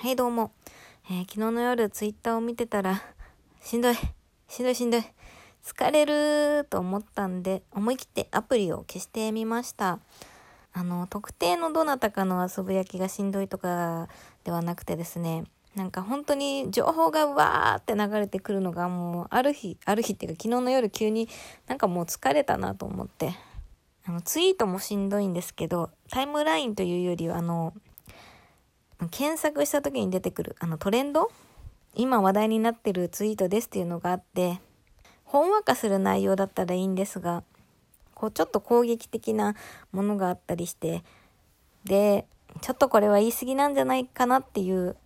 はいどうも、えー、昨日の夜ツイッターを見てたら しんどい。しんどいしんどい。疲れると思ったんで思い切ってアプリを消してみました。あの特定のどなたかの遊ぶ焼きがしんどいとかではなくてですねなんか本当に情報がわーって流れてくるのがもうある日ある日っていうか昨日の夜急になんかもう疲れたなと思って。あのツイートもしんどいんですけどタイムラインというよりはあの検索した時に出てくるあのトレンド？今話題になってるツイートですっていうのがあってほんわかする内容だったらいいんですがこうちょっと攻撃的なものがあったりしてでちょっとこれは言い過ぎなんじゃないかなっていう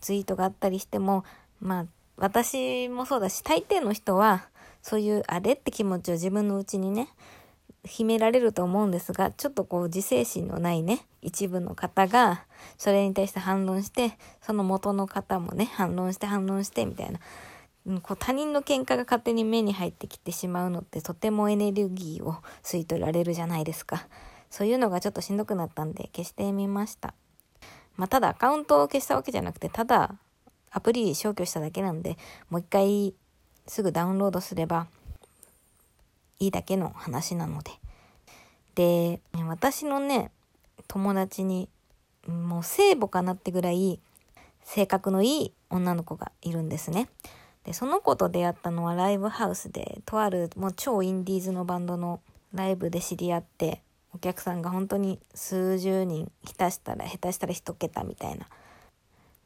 ツイートがあったりしてもまあ私もそうだし大抵の人はそういうあれ？って気持ちを自分のうちにね秘められると思うんですが、ちょっとこう自制心のないね、一部の方が、それに対して反論して、その元の方もね、反論して反論して、みたいな。こう他人の喧嘩が勝手に目に入ってきてしまうのってとてもエネルギーを吸い取られるじゃないですか。そういうのがちょっとしんどくなったんで消してみました。まあ、ただアカウントを消したわけじゃなくて、ただアプリ消去しただけなんで、もう一回すぐダウンロードすればいいだけの話なので。で、私のね、友達に、もう聖母かなってぐらい、性格のいい女の子がいるんですね。で、その子と出会ったのはライブハウスで、とあるもう超インディーズのバンドのライブで知り合って、お客さんが本当に数十人、下手したら、下手したら一桁みたいな。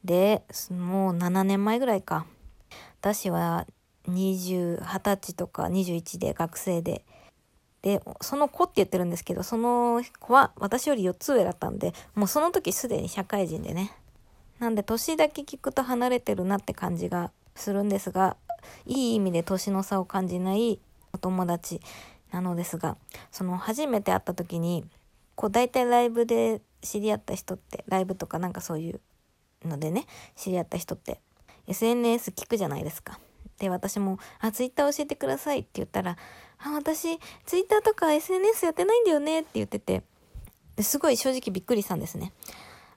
で、もう7年前ぐらいか。私は20、20歳とか21で学生で、で、その子って言ってるんですけど、その子は私より4つ上だったんで、もうその時すでに社会人でね。なんで年だけ聞くと離れてるなって感じがするんですが、いい意味で年の差を感じないお友達なのですが、その初めて会った時に、こう大体ライブで知り合った人って、ライブとかなんかそういうのでね、知り合った人って SNS 聞くじゃないですか。で、私も、あ、ツイッター教えてくださいって言ったら、あ、私、ツイッターとか SNS やってないんだよねって言ってて、すごい正直びっくりしたんですね。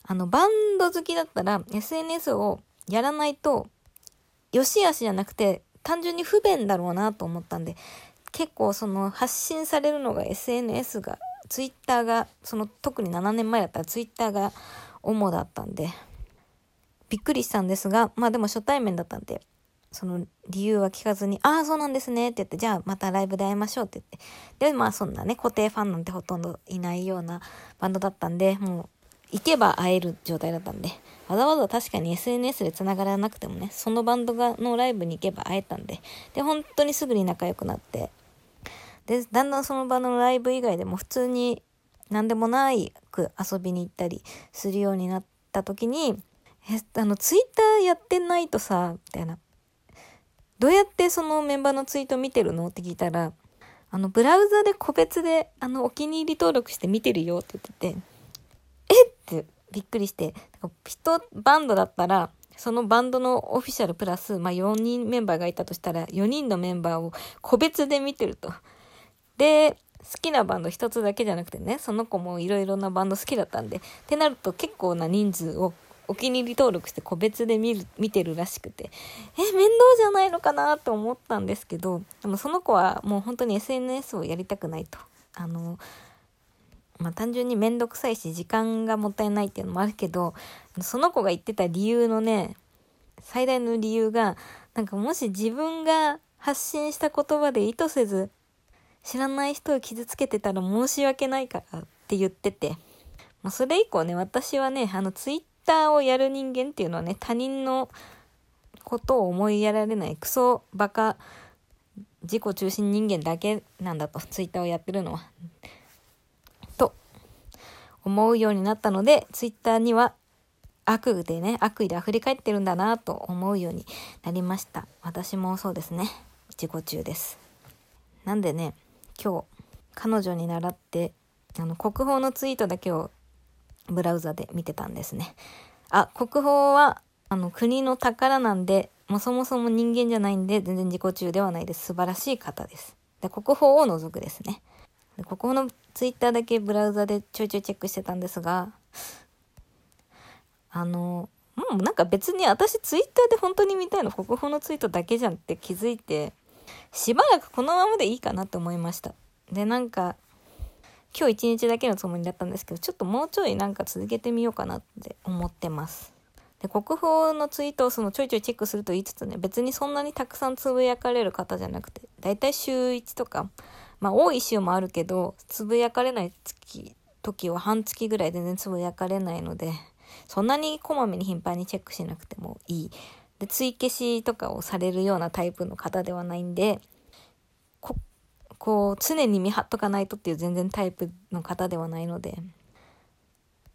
あの、バンド好きだったら SNS をやらないと、良し悪しじゃなくて、単純に不便だろうなと思ったんで、結構その発信されるのが SNS が、ツイッターが、その特に7年前だったらツイッターが主だったんで、びっくりしたんですが、まあでも初対面だったんで、その理由は聞かずに、ああ、そうなんですねって言って、じゃあまたライブで会いましょうって言って。で、まあそんなね、固定ファンなんてほとんどいないようなバンドだったんで、もう行けば会える状態だったんで、わざわざ確かに SNS で繋がらなくてもね、そのバンドがのライブに行けば会えたんで、で、本当にすぐに仲良くなって、で、だんだんその場のライブ以外でも普通に何でもないく遊びに行ったりするようになった時に、え、あの、ツイッターやってないとさ、みたいな。どうやってそのメンバーのツイート見てるの？って聞いたら、あの、ブラウザで個別で、あの、お気に入り登録して見てるよって言ってて、え？ってびっくりして、一バンドだったら、そのバンドのオフィシャルプラス、まあ、4人メンバーがいたとしたら、4人のメンバーを個別で見てると。で、好きなバンド一つだけじゃなくてね、その子もいろいろなバンド好きだったんで、ってなると結構な人数をお気に入り登録して個別で見る、見てるらしくて、え、面倒じゃないのかなと思ったんですけど、でもその子はもう本当に SNS をやりたくないと。あの、まあ、単純にめんどくさいし時間がもったいないっていうのもあるけど、その子が言ってた理由のね、最大の理由が、なんかもし自分が発信した言葉で意図せず知らない人を傷つけてたら申し訳ないからって言ってて、まあ、それ以降ね、私はね、あのツイッッターをやる人間っていうのはね、他人のことを思いやられないクソバカ自己中心人間だけなんだと、ツイッターをやってるのは。と思うようになったので、ツイッターには悪でね、悪意で溢れ返ってるんだなと思うようになりました。私もそうですね。自己中です。なんでね、今日、彼女に習って、あの、国宝のツイートだけをブラウザで見てたんですね。あ、国宝は、あの、国の宝なんで、もうそもそも人間じゃないんで、全然自己中ではないです。素晴らしい方です。で、国宝を除くですね。で国宝のツイッターだけブラウザでちょいちょいチェックしてたんですが、あの、もうなんか別に私ツイッターで本当に見たいの国宝のツイートだけじゃんって気づいて、しばらくこのままでいいかなって思いました。で、なんか、今日一日だけのつもりだったんですけど、ちょっともうちょいなんか続けてみようかなって思ってます。で、国宝のツイートをそのちょいちょいチェックすると言いつつね、別にそんなにたくさんつぶやかれる方じゃなくて、だいたい週1とか、まあ多い週もあるけど、つぶやかれない月、時は半月ぐらい全然つぶやかれないので、そんなにこまめに頻繁にチェックしなくてもいい。で、追消しとかをされるようなタイプの方ではないんで、こ、う、常に見張っとかないとっていう全然タイプの方ではないので、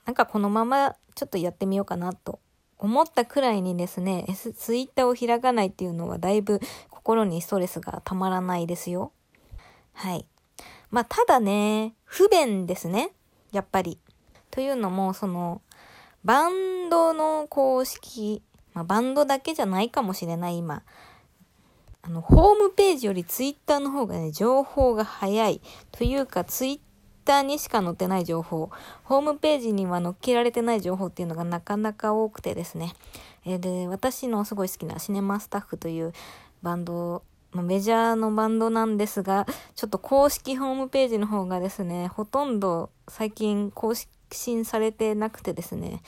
なんかこのままちょっとやってみようかなと思ったくらいにですね、S、ツイッターを開かないっていうのはだいぶ心にストレスがたまらないですよ。はい。まあ、ただね、不便ですね。やっぱり。というのも、その、バンドの公式、まあ、バンドだけじゃないかもしれない今。あの、ホームページよりツイッターの方がね、情報が早い。というか、ツイッターにしか載ってない情報、ホームページには載っけられてない情報っていうのがなかなか多くてですね。えー、で、私のすごい好きなシネマスタッフというバンドメジャーのバンドなんですが、ちょっと公式ホームページの方がですね、ほとんど最近公式新されてなくてですね、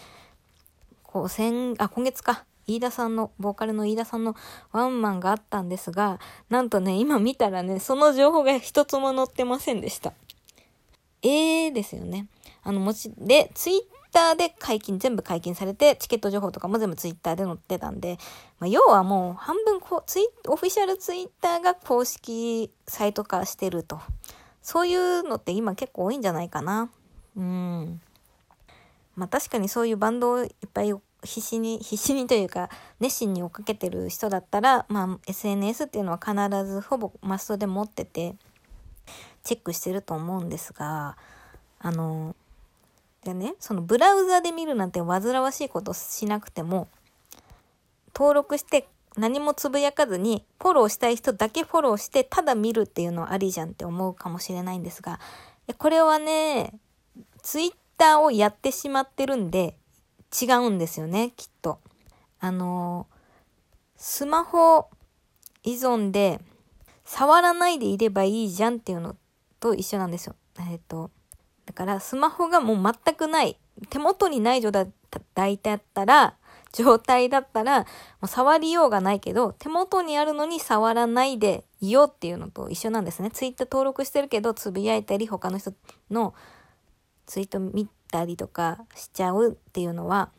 こう、先、あ、今月か。飯田さんの、ボーカルの飯田さんのワンマンがあったんですが、なんとね、今見たらね、その情報が一つも載ってませんでした。えーですよね。あの、もち、で、ツイッターで解禁、全部解禁されて、チケット情報とかも全部ツイッターで載ってたんで、まあ、要はもう半分こう、ツイオフィシャルツイッターが公式サイト化してると。そういうのって今結構多いんじゃないかな。うん。まあ確かにそういうバンドをいっぱい必死に、必死にというか、熱心に追っかけてる人だったら、まあ SNS っていうのは必ずほぼマストで持ってて、チェックしてると思うんですが、あの、でね、そのブラウザで見るなんて煩わしいことしなくても、登録して何もつぶやかずに、フォローしたい人だけフォローして、ただ見るっていうのはありじゃんって思うかもしれないんですが、これはね、ツイッターをやってしまってるんで、違うんですよね、きっと。あの、スマホ依存で、触らないでいればいいじゃんっていうのと一緒なんですよ。えっ、ー、と、だからスマホがもう全くない、手元にない状態だったら、状態だったら、もう触りようがないけど、手元にあるのに触らないでいようっていうのと一緒なんですね。ツイッター登録してるけど、つぶやいたり、他の人のツイート見たりとかしちゃうっていうのは、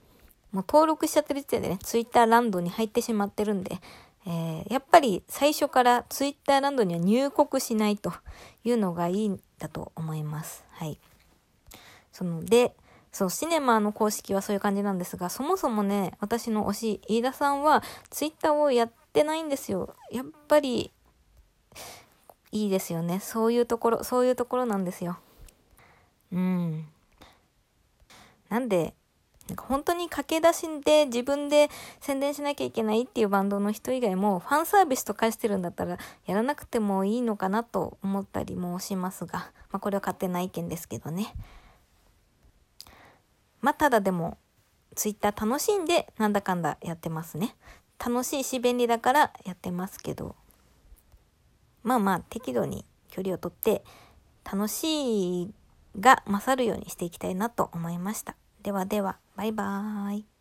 もう登録しちゃってる時点でね、ツイッターランドに入ってしまってるんで、えー、やっぱり最初からツイッターランドには入国しないというのがいいんだと思います。はい。そので、そう、シネマの公式はそういう感じなんですが、そもそもね、私の推し、飯田さんはツイッターをやってないんですよ。やっぱり、いいですよね。そういうところ、そういうところなんですよ。うん。なんで、なんか本当に駆け出しで自分で宣伝しなきゃいけないっていうバンドの人以外もファンサービスとかしてるんだったらやらなくてもいいのかなと思ったりもしますが、まあこれは勝手な意見ですけどね。まあただでもツイッター楽しんでなんだかんだやってますね。楽しいし便利だからやってますけど、まあまあ適度に距離をとって楽しいが勝るようにしていきたいなと思いました。ではでは、バイバーイ。